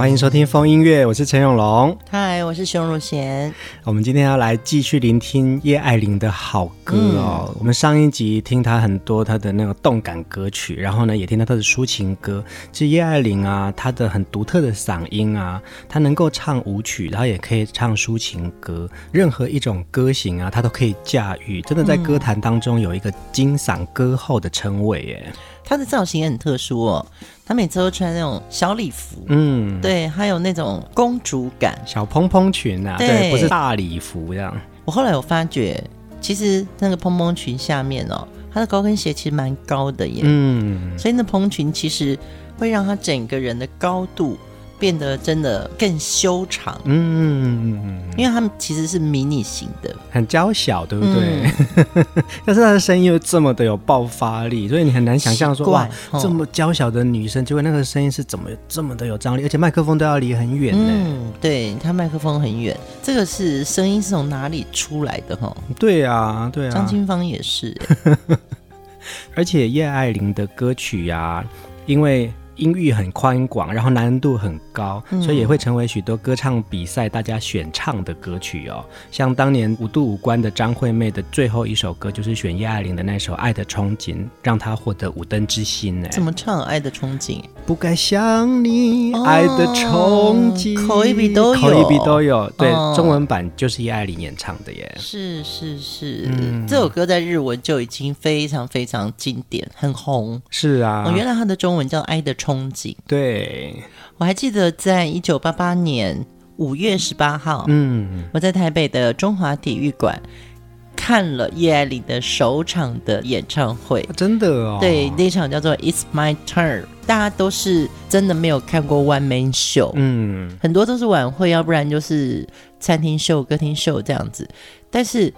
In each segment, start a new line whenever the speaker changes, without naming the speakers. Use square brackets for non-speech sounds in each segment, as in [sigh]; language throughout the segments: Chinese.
欢迎收听风音乐，我是陈永龙。
嗨，我是熊汝贤。
我们今天要来继续聆听叶爱玲的好歌哦。嗯、我们上一集听她很多她的那个动感歌曲，然后呢也听到她的抒情歌。其实叶爱玲啊，她的很独特的嗓音啊，她能够唱舞曲，然后也可以唱抒情歌，任何一种歌型啊，她都可以驾驭。真的在歌坛当中有一个金嗓歌后的称谓耶。
她的造型也很特殊哦。她每次都穿那种小礼服，嗯，对，还有那种公主感，
小蓬蓬裙啊，对，对，不是大礼服这样。
我后来有发觉，其实那个蓬蓬裙下面哦，她的高跟鞋其实蛮高的耶，嗯，所以那蓬裙其实会让她整个人的高度。变得真的更修长，嗯，因为他们其实是迷你型的，
很娇小，对不对？嗯、[laughs] 但是她的声音又这么的有爆发力，所以你很难想象说哇，这么娇小的女生，结果那个声音是怎么这么的有张力，而且麦克风都要离很远呢。
嗯，对，她麦克风很远，这个是声音是从哪里出来的？哈，
对啊，对啊，
张清芳也是，[laughs]
而且叶爱玲的歌曲呀、啊，因为。音域很宽广，然后难度很高，所以也会成为许多歌唱比赛大家选唱的歌曲哦。像当年五度五关的张惠妹的最后一首歌，就是选叶爱玲的那首《爱的憧憬》，让她获得五灯之星呢。
怎么唱《爱的憧憬》？
不该想你，爱的憧憬，
口一笔都有，
口一笔都有。对，中文版就是叶爱玲演唱的耶。
是是是，嗯，这首歌在日文就已经非常非常经典，很红。
是啊，
哦，原来它的中文叫《爱的憧》。憧憬，
对，
我还记得在一九八八年五月十八号，嗯，我在台北的中华体育馆看了叶爱玲的首场的演唱会，
真的哦，
对，那场叫做 It's My Turn，大家都是真的没有看过 One Man Show，嗯，很多都是晚会，要不然就是餐厅秀、歌厅秀这样子，但是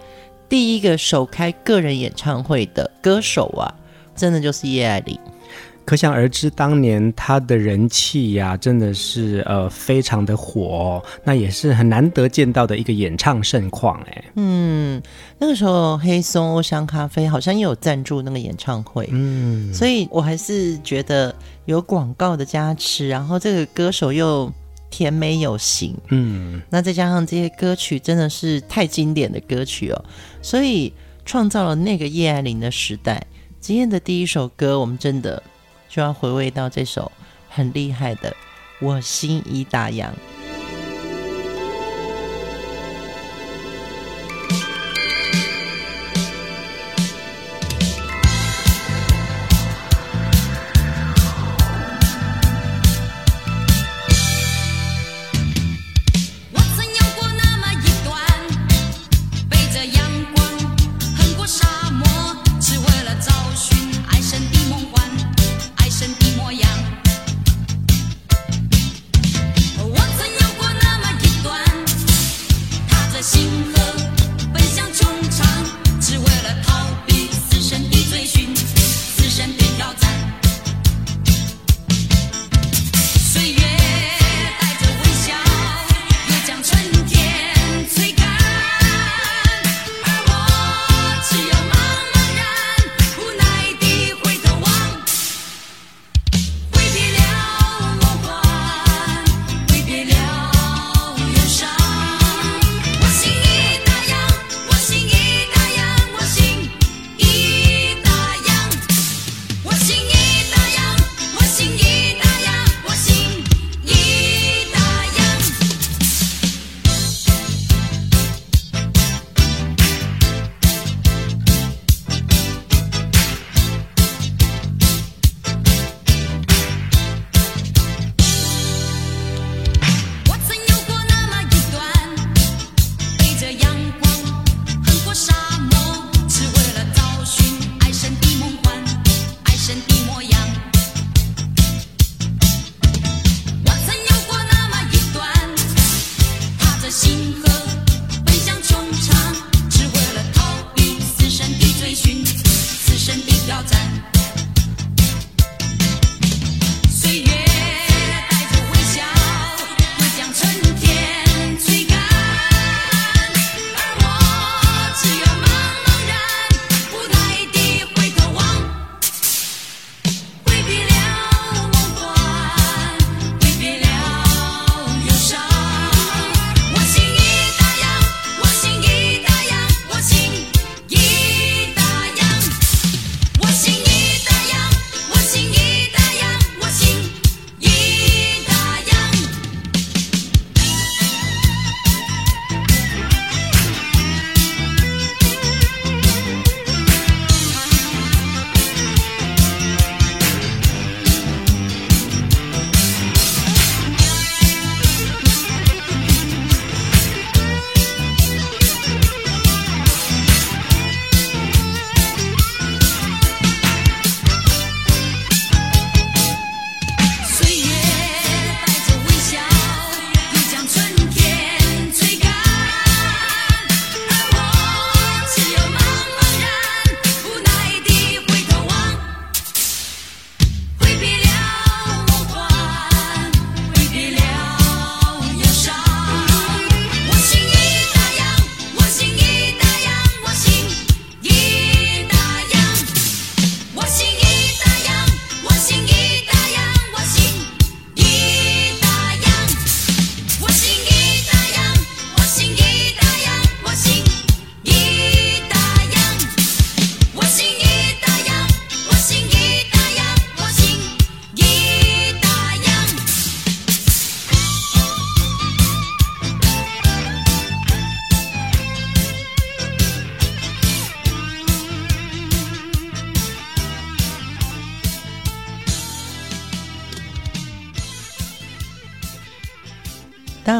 第一个首开个人演唱会的歌手啊，真的就是叶爱玲。
可想而知，当年他的人气呀、啊，真的是呃非常的火、哦，那也是很难得见到的一个演唱盛况哎。
嗯，那个时候黑松、欧香咖啡好像也有赞助那个演唱会，嗯，所以我还是觉得有广告的加持，然后这个歌手又甜美有型，嗯，那再加上这些歌曲真的是太经典的歌曲哦，所以创造了那个叶爱玲的时代。今天的第一首歌，我们真的。就要回味到这首很厉害的《我心已打烊》。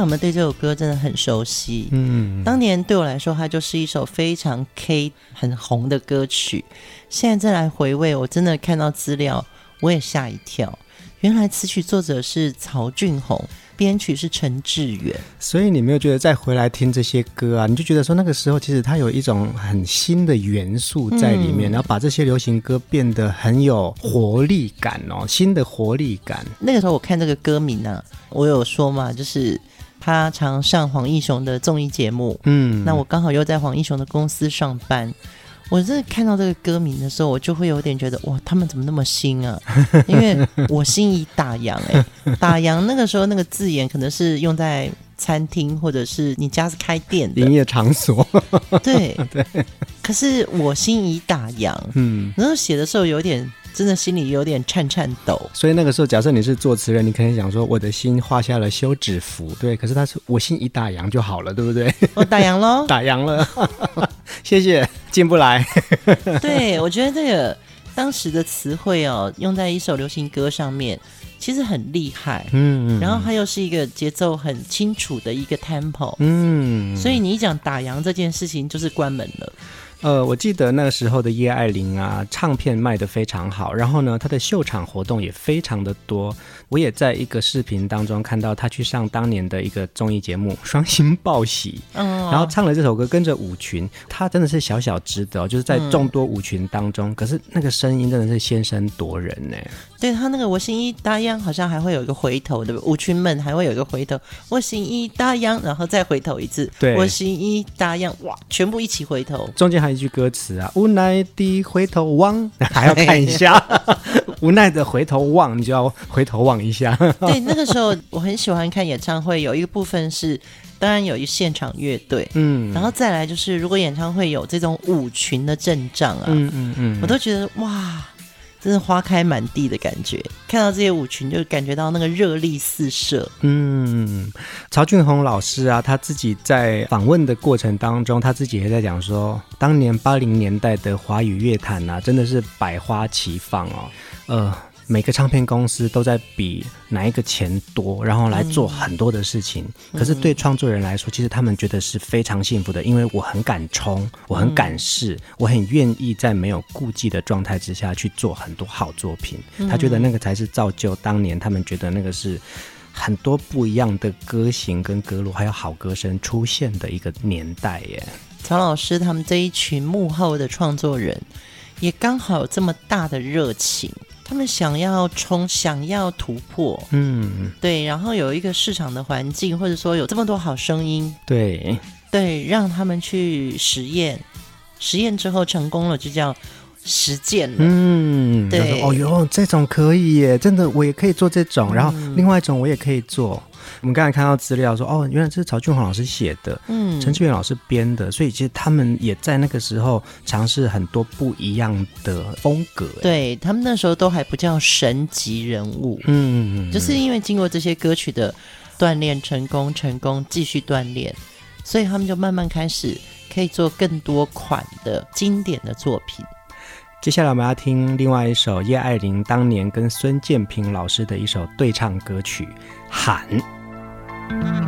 我
们对这首歌真的很熟悉。嗯，当年对我来说，它就是一首非常 K 很红的歌曲。现在再来回味，我真的看到资料，我也吓一跳。原来词曲作者是曹俊宏，编曲是陈志远。
所以你没有觉得再回来听这些歌啊，你就觉得说那个时候其实它有一种很新的元素在里面，嗯、然后把这些流行歌变得很有活力感哦，新的活力感。
那个时候我看这个歌名呢、啊，我有说嘛，就是。他常上黄义雄的综艺节目，嗯，那我刚好又在黄义雄的公司上班，我真的看到这个歌名的时候，我就会有点觉得，哇，他们怎么那么新啊？[laughs] 因为我心已打烊，哎，打烊那个时候那个字眼可能是用在餐厅或者是你家是开店的。
营业场所，
对。[laughs]
对。
可是我心已打烊，嗯，然后写的时候有点。真的心里有点颤颤抖，
所以那个时候，假设你是作词人，你可能想说我的心画下了休止符，对。可是他说我心一打烊就好了，对不对？
我打烊喽，
打烊了，[laughs] [laughs] 谢谢，进不来。[laughs]
对，我觉得这个当时的词汇哦，用在一首流行歌上面，其实很厉害。嗯，然后它又是一个节奏很清楚的一个 tempo。嗯，所以你一讲打烊这件事情，就是关门了。
呃，我记得那个时候的叶爱玲啊，唱片卖得非常好，然后呢，她的秀场活动也非常的多。我也在一个视频当中看到她去上当年的一个综艺节目《双星报喜》，嗯，然后唱了这首歌，跟着舞群，她真的是小小只的，就是在众多舞群当中，嗯、可是那个声音真的是先声夺人呢。
对，他那个我心已打烊，好像还会有一个回头，对不对？舞群们还会有一个回头，我心已打烊，然后再回头一次，对，我心已打烊，哇，全部一起回头，
中间还。一句歌词啊，无奈的回头望，[laughs] 还要看一下。[laughs] 无奈的回头望，你就要回头望一下。[laughs]
对，那个时候我很喜欢看演唱会，有一个部分是，当然有一现场乐队，嗯，然后再来就是，如果演唱会有这种舞群的阵仗啊，嗯嗯嗯，我都觉得哇。真是花开满地的感觉，看到这些舞群就感觉到那个热力四射。
嗯，曹俊宏老师啊，他自己在访问的过程当中，他自己也在讲说，当年八零年代的华语乐坛啊，真的是百花齐放哦。呃，每个唱片公司都在比哪一个钱多，然后来做很多的事情。嗯、可是对创作人来说，其实他们觉得是非常幸福的，因为我很敢冲，我很敢试，嗯、我很愿意在没有顾忌的状态之下去做很多好作品。嗯、他觉得那个才是造就当年他们觉得那个是很多不一样的歌型跟歌路，还有好歌声出现的一个年代耶。
曹老师他们这一群幕后的创作人，也刚好有这么大的热情。他们想要冲，想要突破，嗯，对，然后有一个市场的环境，或者说有这么多好声音，
对，
对，让他们去实验，实验之后成功了，就叫实践了，
嗯，对，哦哟，这种可以耶，真的，我也可以做这种，然后另外一种我也可以做。我们刚才看到资料说，哦，原来这是曹俊宏老师写的，嗯，陈志远老师编的，所以其实他们也在那个时候尝试很多不一样的风格。
对，他们那时候都还不叫神级人物，嗯，就是因为经过这些歌曲的锻炼，成功，成功，继续锻炼，所以他们就慢慢开始可以做更多款的经典的作品。
接下来我们要听另外一首叶爱玲当年跟孙建平老师的一首对唱歌曲《喊》。
独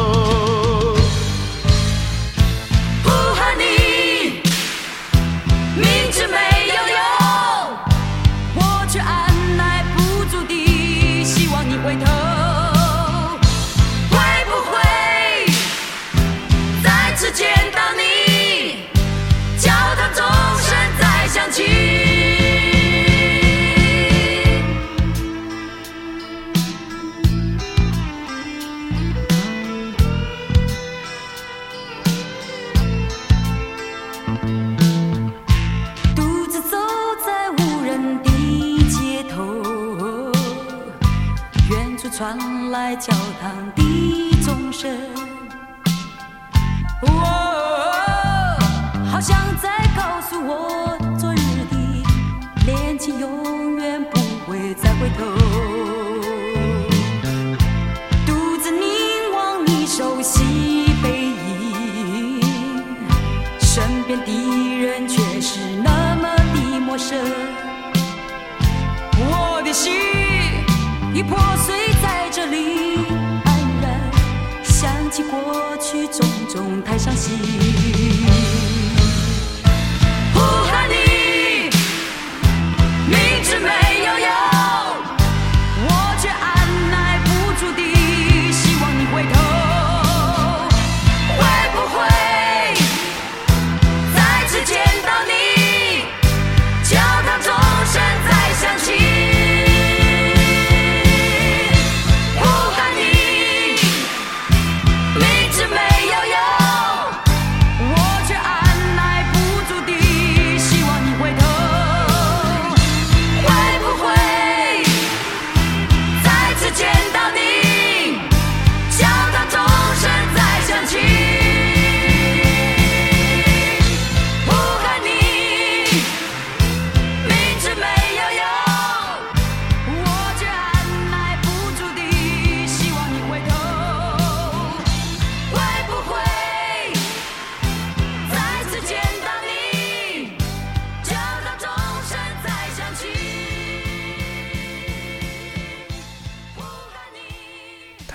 然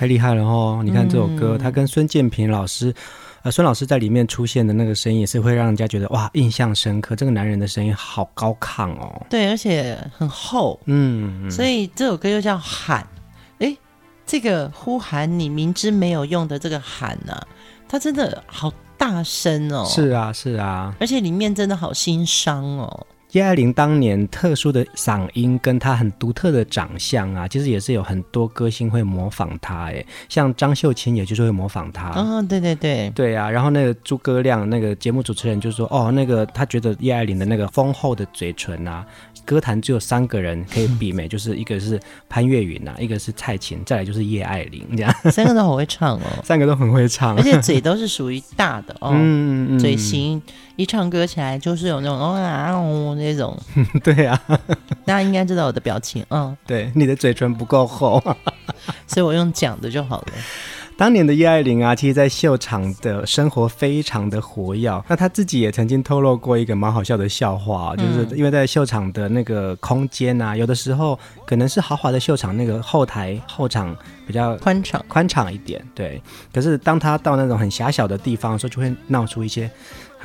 太
厉害了哦！你看这首歌，他、
嗯、
跟孙建平老师，呃，孙老师在里面出现的那个声音，也是会让人家觉得哇，印象深刻。这个男人的声音好高亢哦，
对，而且很厚，
嗯，
所以这首歌又叫喊。哎，这个呼喊你明知没有用的这个喊呢、啊，它真的好大声哦，
是啊，是啊，
而且里面真的好心伤哦。
叶爱玲当年特殊的嗓音跟她很独特的长相啊，其实也是有很多歌星会模仿她。哎，像张秀琴，也就是会模仿她。
哦，对对对，
对啊。然后那个诸葛亮，那个节目主持人就说：“哦，那个他觉得叶爱玲的那个丰厚的嘴唇啊。”歌坛只有三个人可以媲美，就是一个是潘越云呐、啊，一个是蔡琴，再来就是叶爱玲，这样 [laughs]
三个都好会唱哦，
三个都很会唱，
而且嘴都是属于大的哦，[laughs]
嗯，
嘴型一唱歌起来就是有那种哦啊哦那种，[laughs]
对啊，
大家应该知道我的表情，嗯，
对，你的嘴唇不够厚，[laughs]
所以我用讲的就好了。
当年的叶爱玲啊，其实，在秀场的生活非常的活跃。那她自己也曾经透露过一个蛮好笑的笑话，就是因为在秀场的那个空间啊，有的时候可能是豪华的秀场，那个后台后场比较
宽敞
宽敞一点，对。可是当她到那种很狭小的地方的时候，就会闹出一些。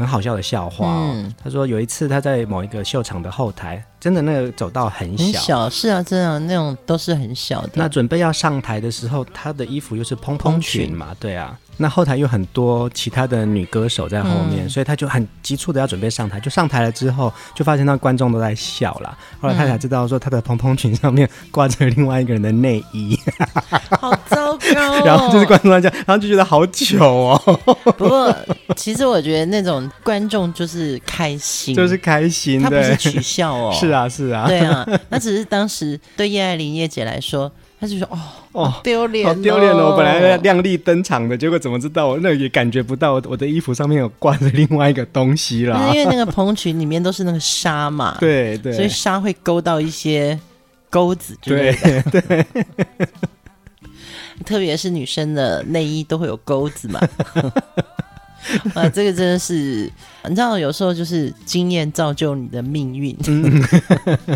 很好笑的笑话哦。
嗯，
他说有一次他在某一个秀场的后台，真的那个走道很小，
很小，是啊，真的那种都是很小的。
那准备要上台的时候，他的衣服又是蓬蓬裙嘛，对啊。那后台有很多其他的女歌手在后面，嗯、所以他就很急促的要准备上台。就上台了之后，就发现那观众都在笑了。后来他才知道说，他的蓬蓬裙上面挂着另外一个人的内衣，[laughs]
好糟糕、哦。
然后就是观众在讲，然后就觉得好糗哦。[laughs]
不过其实我觉得那种观众就是开心，
就是开心，
他不是取笑哦。[laughs]
是啊，是啊，
对啊。那只是当时对叶爱玲叶姐来说。他就说：“哦哦，丢脸，
好丢脸哦！我本来要亮丽登场的，结果怎么知道我那也感觉不到我的衣服上面有挂着另外一个东西啦。
因为那个蓬裙里面都是那个纱嘛，
对对，
所以纱会勾到一些钩子之类的。对，对特别是女生的内衣都会有钩子嘛。[laughs] 啊，这个真的是，你知道，有时候就是经验造就你的命运。嗯”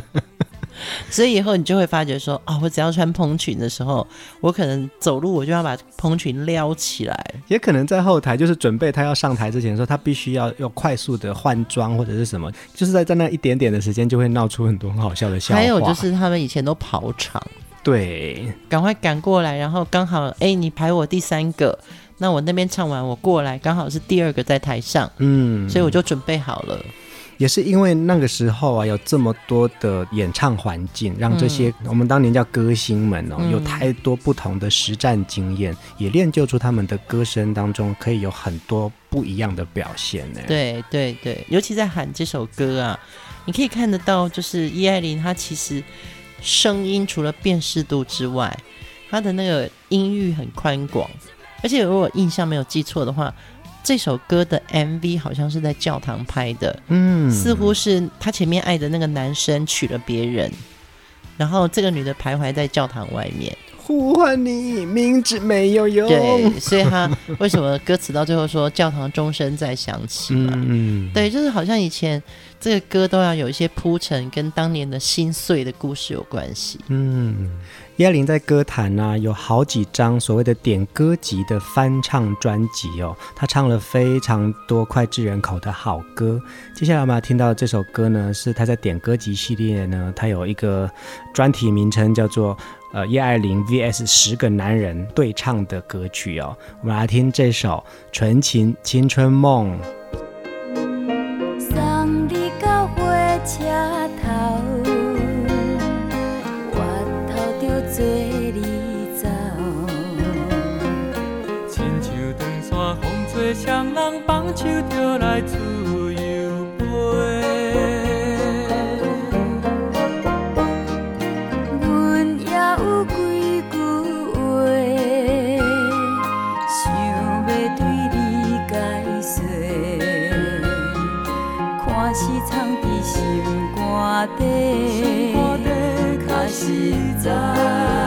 [laughs] 所以以后你就会发觉说，哦，我只要穿蓬裙的时候，我可能走路我就要把蓬裙撩起来。
也可能在后台，就是准备他要上台之前的时候，他必须要要快速的换装或者是什么，就是在在那一点点的时间，就会闹出很多很好笑的笑话。
还有就是他们以前都跑场，
对，
赶快赶过来，然后刚好，哎，你排我第三个，那我那边唱完我过来，刚好是第二个在台上，嗯，所以我就准备好了。
也是因为那个时候啊，有这么多的演唱环境，让这些、嗯、我们当年叫歌星们哦，有太多不同的实战经验，嗯、也练就出他们的歌声当中可以有很多不一样的表现呢。
对对对，尤其在喊这首歌啊，你可以看得到，就是叶爱玲她其实声音除了辨识度之外，他的那个音域很宽广，而且如果印象没有记错的话。这首歌的 MV 好像是在教堂拍的，嗯，似乎是他前面爱的那个男生娶了别人，然后这个女的徘徊在教堂外面，
呼唤你，明知没有用。
对，所以他为什么歌词到最后说教堂钟声在响起嘛？嗯，对，就是好像以前这个歌都要有一些铺陈，跟当年的心碎的故事有关系。
嗯。叶爱玲在歌坛呢、啊、有好几张所谓的点歌集的翻唱专辑哦，她唱了非常多脍炙人口的好歌。接下来我们要听到的这首歌呢，是她在点歌集系列呢，她有一个专题名称叫做呃叶爱玲 VS 十个男人对唱的歌曲哦。我们来听这首《纯情青春梦》。
送你到火车头做你走，亲像长线风吹双人放手就来自记载。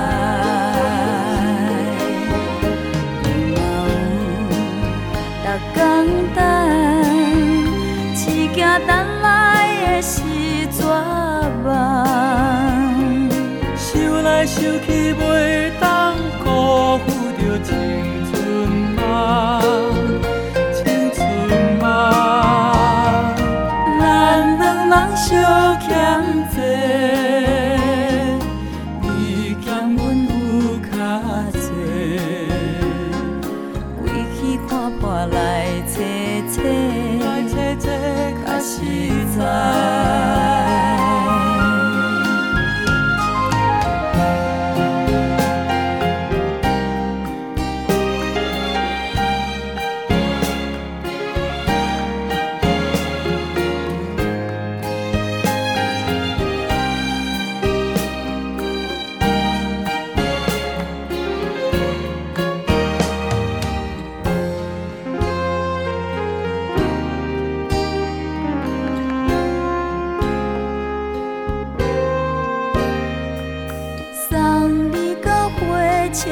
车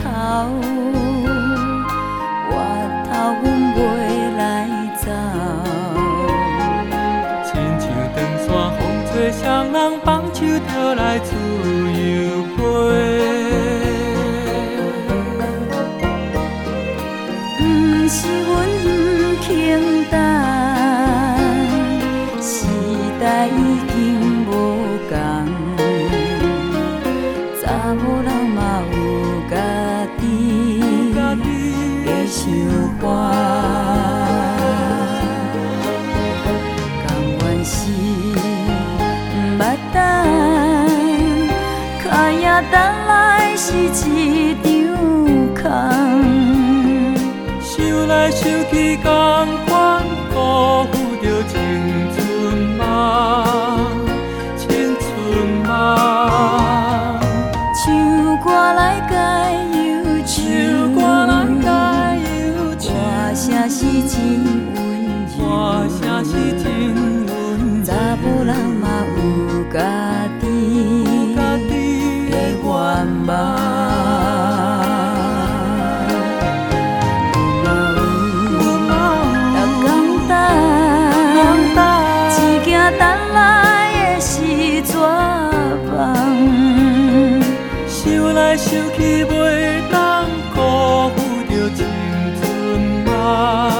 头 con 等来的是绝望。想来想去，袂当辜负
着青春梦。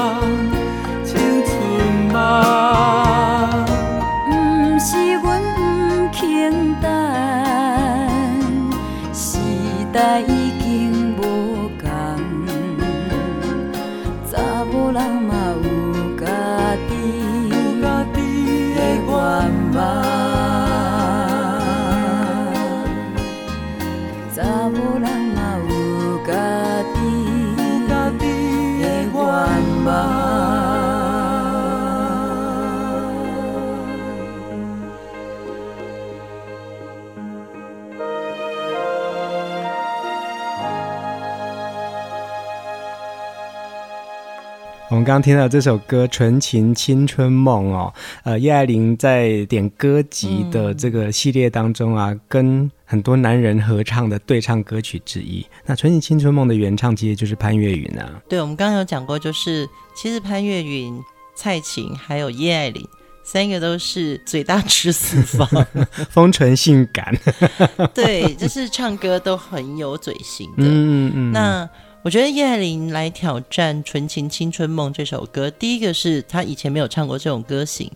刚刚听到这首歌《纯情青春梦》哦，呃，叶爱玲在点歌集的这个系列当中啊，嗯、跟很多男人合唱的对唱歌曲之一。那《纯情青春梦》的原唱其实就是潘越云啊。
对，我们刚刚有讲过，就是其实潘越云、蔡琴还有叶爱玲三个都是嘴大吃四方，[laughs]
丰唇性感。[laughs]
对，就是唱歌都很有嘴型的。嗯嗯。那我觉得叶爱玲来挑战《纯情青春梦》这首歌，第一个是她以前没有唱过这种歌型，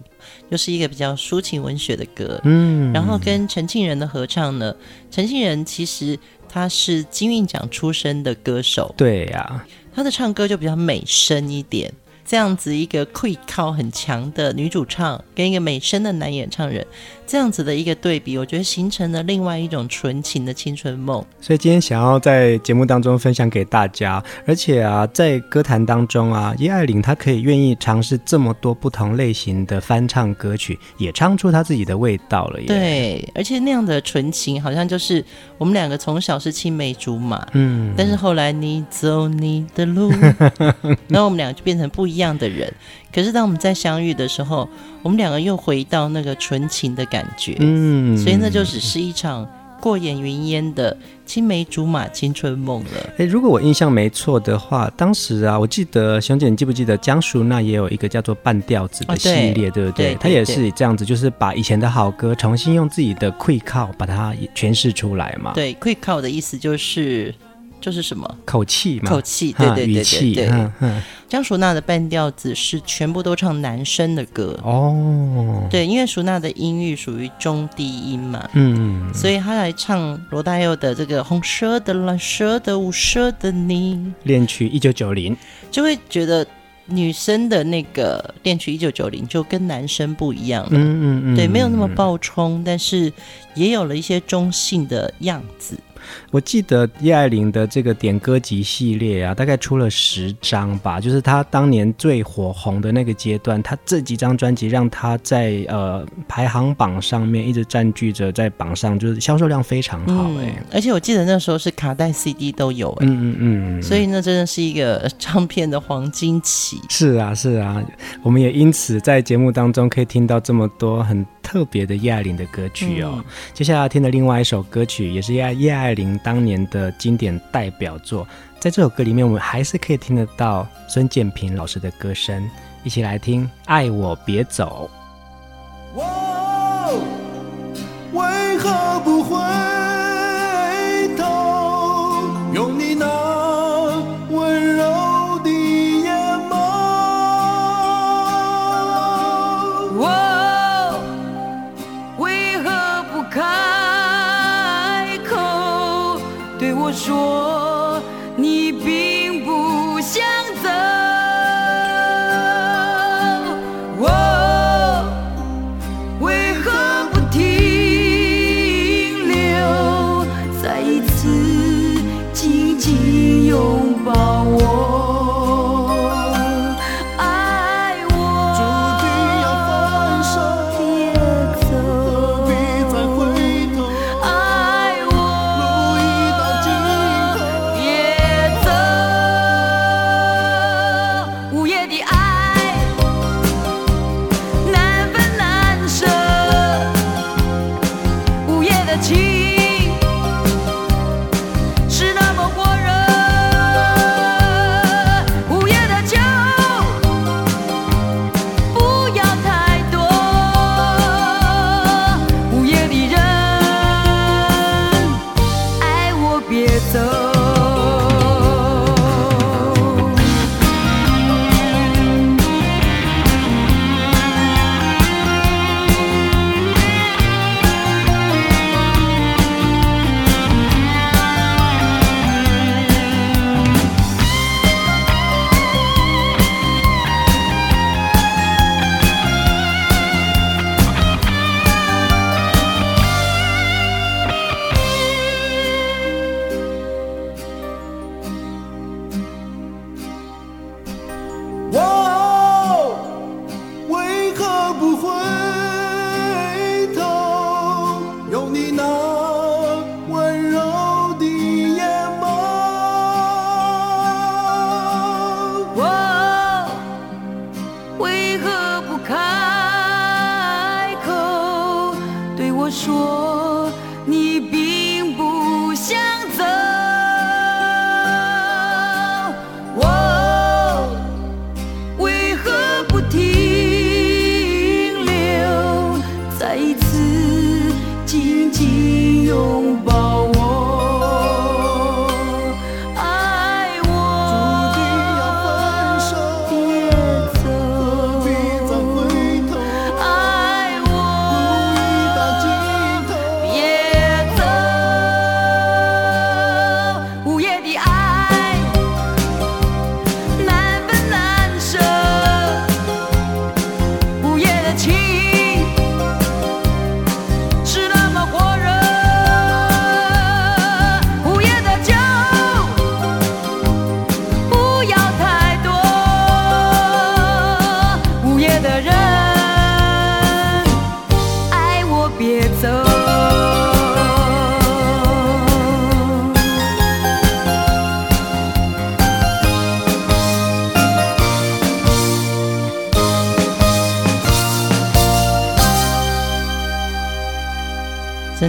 就是一个比较抒情文学的歌。嗯，然后跟陈庆仁的合唱呢，陈庆仁其实他是金韵奖出身的歌手，
对呀、啊，
他的唱歌就比较美声一点。这样子一个 quick 靠很强的女主唱，跟一个美声的男演唱人，这样子的一个对比，我觉得形成了另外一种纯情的青春梦。
所以今天想要在节目当中分享给大家，而且啊，在歌坛当中啊，叶爱玲她可以愿意尝试这么多不同类型的翻唱歌曲，也唱出她自己的味道了耶。
对，而且那样的纯情，好像就是我们两个从小是青梅竹马，嗯，但是后来你走你的路，[laughs] 然后我们两个就变成不。一样的人，可是当我们在相遇的时候，我们两个又回到那个纯情的感觉，嗯，所以那就只是一场过眼云烟的青梅竹马青春梦了。
诶，如果我印象没错的话，当时啊，我记得熊姐，你记不记得江淑娜也有一个叫做半吊子的系列，哦、对，对不对？她也是这样子，就是把以前的好歌重新用自己的气口把它诠释出来嘛。
对，气口的意思就是。就是什么？
口气嘛，
口气，对对对对
对，
江淑娜的半调子是全部都唱男生的歌。
哦，
对，因为淑娜的音域属于中低音嘛，
嗯，
所以她来唱罗大佑的这个红色的、蓝色的、无色的你。
恋曲一九九零，
就会觉得女生的那个恋曲一九九零就跟男生不一样了，
嗯嗯嗯，
对，没有那么爆冲，但是也有了一些中性的样子。
我记得叶爱玲的这个点歌集系列啊，大概出了十张吧。就是她当年最火红的那个阶段，她这几张专辑让她在呃排行榜上面一直占据着，在榜上就是销售量非常好哎、欸嗯。
而且我记得那时候是卡带、CD 都有哎、欸。
嗯嗯嗯。
所以那真的是一个 [laughs] 唱片的黄金期。
是啊是啊，我们也因此在节目当中可以听到这么多很特别的叶爱玲的歌曲哦。嗯、接下来要听的另外一首歌曲也是叶叶爱玲当年的经典代表作，在这首歌里面，我们还是可以听得到孙建平老师的歌声，一起来听《爱我别走》。
哦，为何不回
说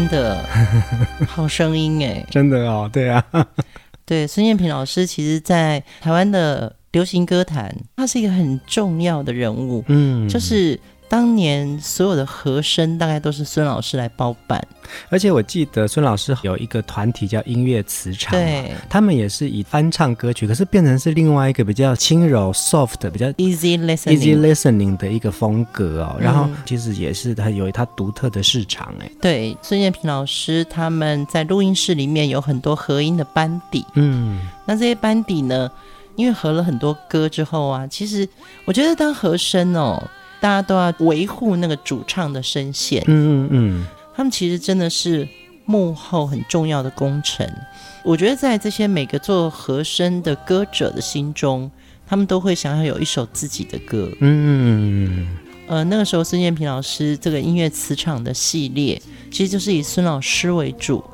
真的 [laughs] 好声音哎，
真的哦，对啊，[laughs]
对，孙燕平老师其实，在台湾的流行歌坛，他是一个很重要的人物，
嗯，
就是当年所有的和声大概都是孙老师来包办，
而且我记得孙老师有一个团体叫音乐磁场，
对，
他们也是以翻唱歌曲，可是变成是另外一个比较轻柔、soft、比较
easy listening、
easy listening 的一个风格哦。然后其实也是他有他独特的市场哎。
对，孙建平老师他们在录音室里面有很多和音的班底，
嗯，
那这些班底呢，因为合了很多歌之后啊，其实我觉得当和声哦。大家都要维护那个主唱的声线，
嗯嗯嗯，
他们其实真的是幕后很重要的功臣。我觉得在这些每个做和声的歌者的心中，他们都会想要有一首自己的歌，
嗯嗯嗯。
呃，那个时候孙建平老师这个音乐磁场的系列，其实就是以孙老师为主，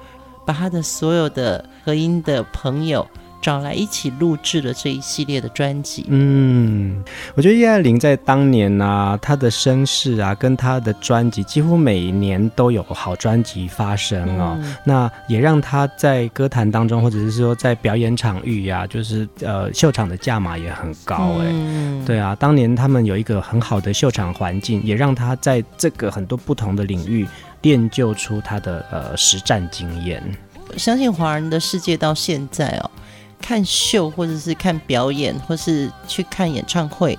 把他的所有的和音的朋友。找来一起录制了这一系列的专辑。
嗯，我觉得叶爱玲在当年啊，她的身世啊，跟她的专辑几乎每年都有好专辑发生哦。嗯、那也让她在歌坛当中，或者是说在表演场域呀、啊，就是呃秀场的价码也很高哎。嗯、对啊，当年他们有一个很好的秀场环境，也让她在这个很多不同的领域练就出她的呃实战经验。
相信华人的世界到现在哦。看秀，或者是看表演，或是去看演唱会，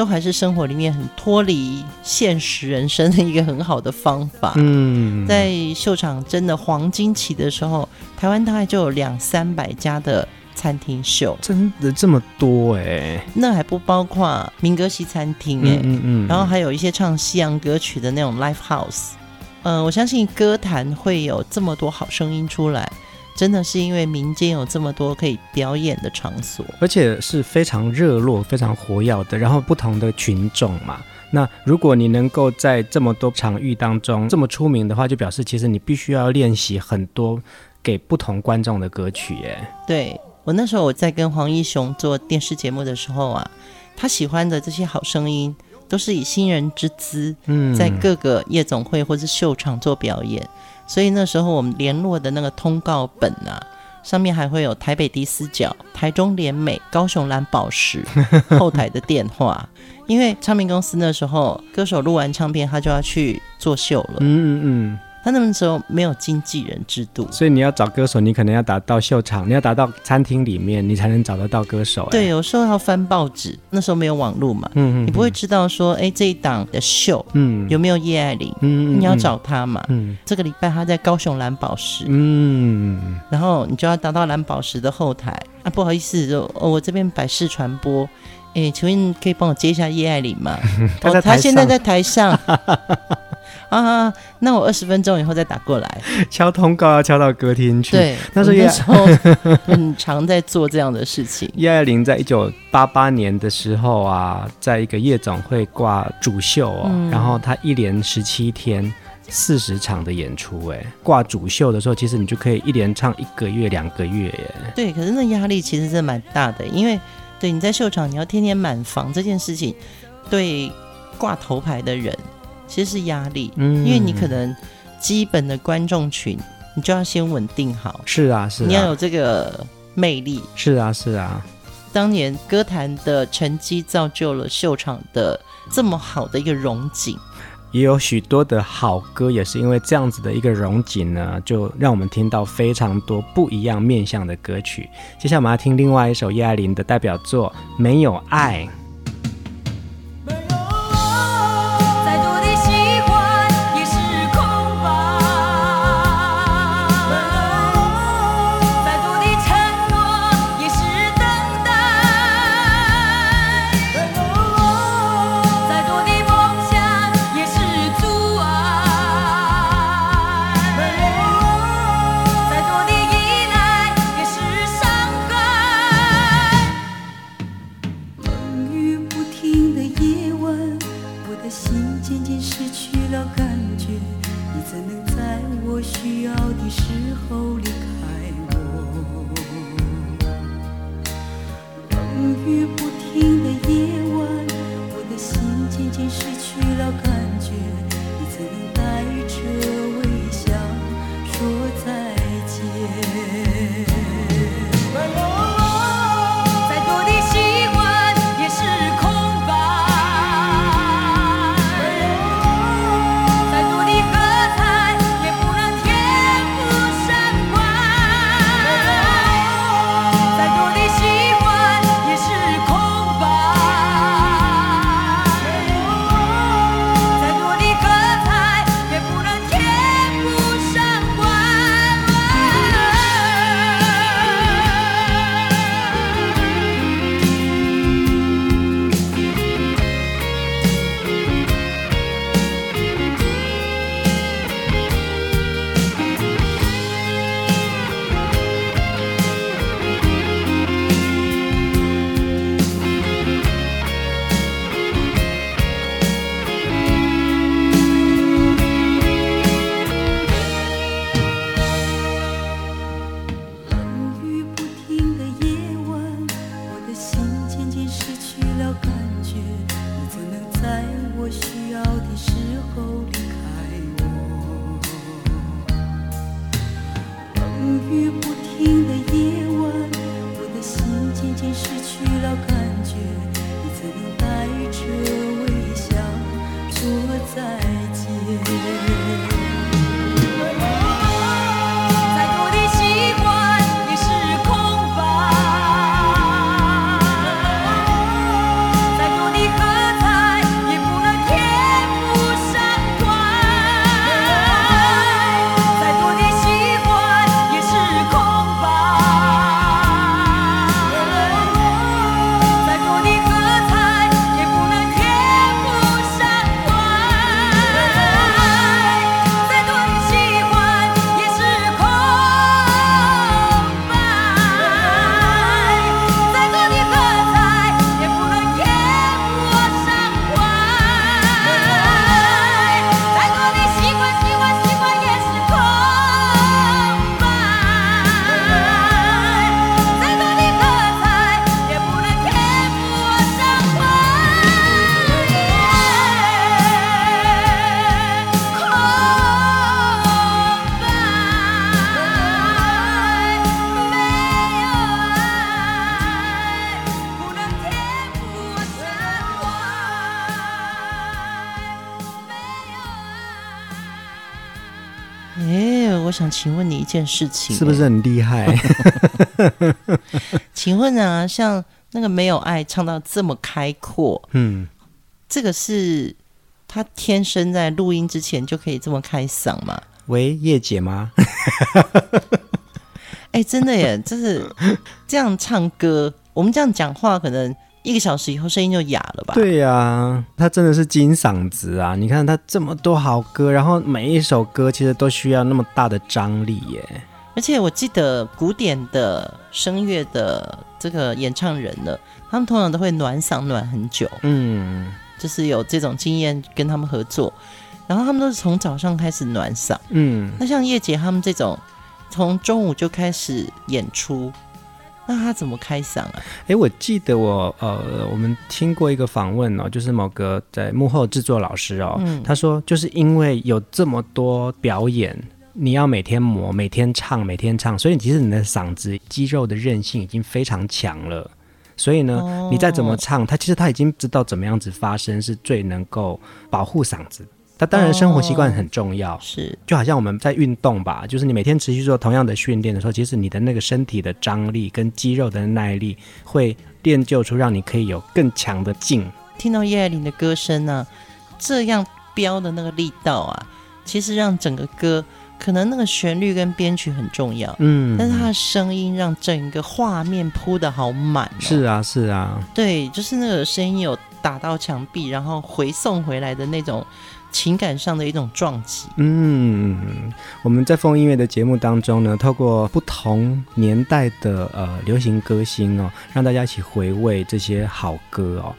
都还是生活里面很脱离现实人生的一个很好的方法。
嗯，
在秀场真的黄金期的时候，台湾大概就有两三百家的餐厅秀，
真的这么多哎、欸？
那还不包括民歌西餐厅哎、欸，
嗯，嗯嗯，
然后还有一些唱西洋歌曲的那种 live house。嗯、呃，我相信歌坛会有这么多好声音出来。真的是因为民间有这么多可以表演的场所，
而且是非常热络、非常活跃的。然后不同的群众嘛，那如果你能够在这么多场域当中这么出名的话，就表示其实你必须要练习很多给不同观众的歌曲。耶，
对，我那时候我在跟黄义雄做电视节目的时候啊，他喜欢的这些好声音都是以新人之姿，嗯，在各个夜总会或是秀场做表演。所以那时候我们联络的那个通告本啊，上面还会有台北迪斯角、台中联美、高雄蓝宝石 [laughs] 后台的电话，因为唱片公司那时候歌手录完唱片，他就要去作秀了。
嗯嗯嗯。
他那时候没有经纪人制度，
所以你要找歌手，你可能要打到秀场，你要打到餐厅里面，你才能找得到歌手。
对，有时候要翻报纸，那时候没有网络嘛，嗯嗯，你不会知道说，哎，这一档的秀，嗯，有没有叶爱玲？嗯，你要找他嘛，嗯，这个礼拜他在高雄蓝宝石，
嗯，
然后你就要打到蓝宝石的后台。啊，不好意思，就哦，我这边百事传播，哎，请问可以帮我接一下叶爱玲吗？[laughs]
他在台上，
哦，他现在在台上。[laughs] 啊，那我二十分钟以后再打过来。
敲通告要敲到歌厅去。
对，那时候那时候很常在做这样的事情。[laughs]
叶爱玲在一九八八年的时候啊，在一个夜总会挂主秀哦，嗯、然后他一连十七天四十场的演出，哎，挂主秀的时候，其实你就可以一连唱一个月两个月耶。
对，可是那压力其实是蛮大的，因为对你在秀场你要天天满房这件事情，对挂头牌的人。其实是压力，嗯，因为你可能基本的观众群，你就要先稳定好。
是啊，是啊，
你要有这个魅力。
是啊，是啊。
当年歌坛的成绩造就了秀场的这么好的一个荣景，
也有许多的好歌，也是因为这样子的一个融景呢，就让我们听到非常多不一样面向的歌曲。接下来我们要听另外一首叶爱玲的代表作《没有
爱》。件事情，
是不是很厉害？[laughs]
请问啊，像那个没有爱唱到这么开阔，嗯，这个是他天生在录音之前就可以这么开嗓吗？
喂，叶姐吗？[laughs]
哎、欸，真的耶，就是这样唱歌，我们这样讲话可能。一个小时以后声音就哑了吧？
对呀、啊，他真的是金嗓子啊！你看他这么多好歌，然后每一首歌其实都需要那么大的张力耶。
而且我记得古典的声乐的这个演唱人呢，他们通常都会暖嗓暖很久。嗯，就是有这种经验跟他们合作，然后他们都是从早上开始暖嗓。嗯，那像叶姐他们这种，从中午就开始演出。那他怎么开嗓啊？
哎，我记得我呃，我们听过一个访问哦，就是某个在幕后制作老师哦，嗯、他说就是因为有这么多表演，你要每天磨、每天唱、每天唱，所以其实你的嗓子肌肉的韧性已经非常强了。所以呢，哦、你再怎么唱，他其实他已经知道怎么样子发声是最能够保护嗓子。他当然生活习惯很重要，哦、是就好像我们在运动吧，就是你每天持续做同样的训练的时候，其实你的那个身体的张力跟肌肉的耐力会练就出让你可以有更强的劲。
听到叶爱玲的歌声呢、啊，这样飙的那个力道啊，其实让整个歌可能那个旋律跟编曲很重要，嗯，但是他的声音让整个画面铺的好满、哦。
是啊，是啊，
对，就是那个声音有打到墙壁，然后回送回来的那种。情感上的一种撞击。
嗯，我们在风音乐的节目当中呢，透过不同年代的呃流行歌星哦，让大家一起回味这些好歌哦。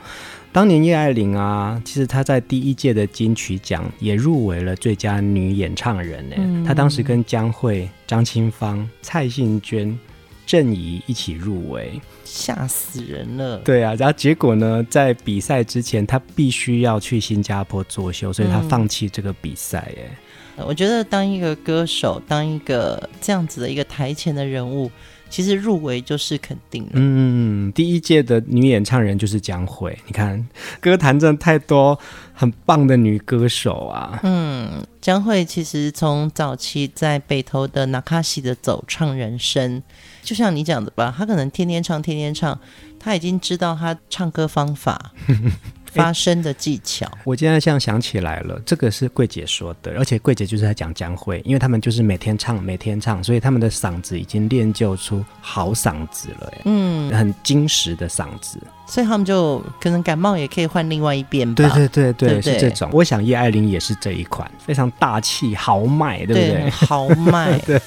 当年叶爱玲啊，其实她在第一届的金曲奖也入围了最佳女演唱人呢。嗯、她当时跟江蕙、张清芳、蔡幸娟。郑怡一起入围，
吓死人了。
对啊，然后结果呢，在比赛之前，他必须要去新加坡作秀，所以他放弃这个比赛。哎、
嗯，我觉得当一个歌手，当一个这样子的一个台前的人物。其实入围就是肯定的。
嗯，第一届的女演唱人就是江蕙。你看，歌坛真的太多很棒的女歌手啊。
嗯，江蕙其实从早期在北投的纳卡西的走唱人生，就像你讲的吧，他可能天天唱，天天唱，他已经知道他唱歌方法。[laughs] 发声的技巧，[laughs]
我今天这样想起来了，这个是桂姐说的，而且桂姐就是在讲江蕙，因为他们就是每天唱，每天唱，所以他们的嗓子已经练就出好嗓子了，嗯，很精实的嗓子，
所以他们就可能感冒也可以换另外一边吧，
对对对对，对对是这种。我想叶爱玲也是这一款，非常大气豪迈，对不对？
对豪迈，[laughs] 对。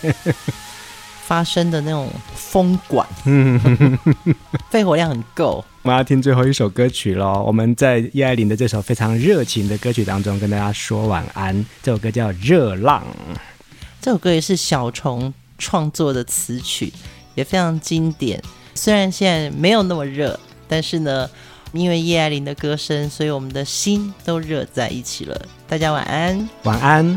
发声的那种风管，嗯，肺活量很够。
我们要听最后一首歌曲喽。我们在叶爱玲的这首非常热情的歌曲当中跟大家说晚安。这首歌叫《热浪》，
这首歌也是小虫创作的词曲，也非常经典。虽然现在没有那么热，但是呢，因为叶爱玲的歌声，所以我们的心都热在一起了。大家晚安，
晚安。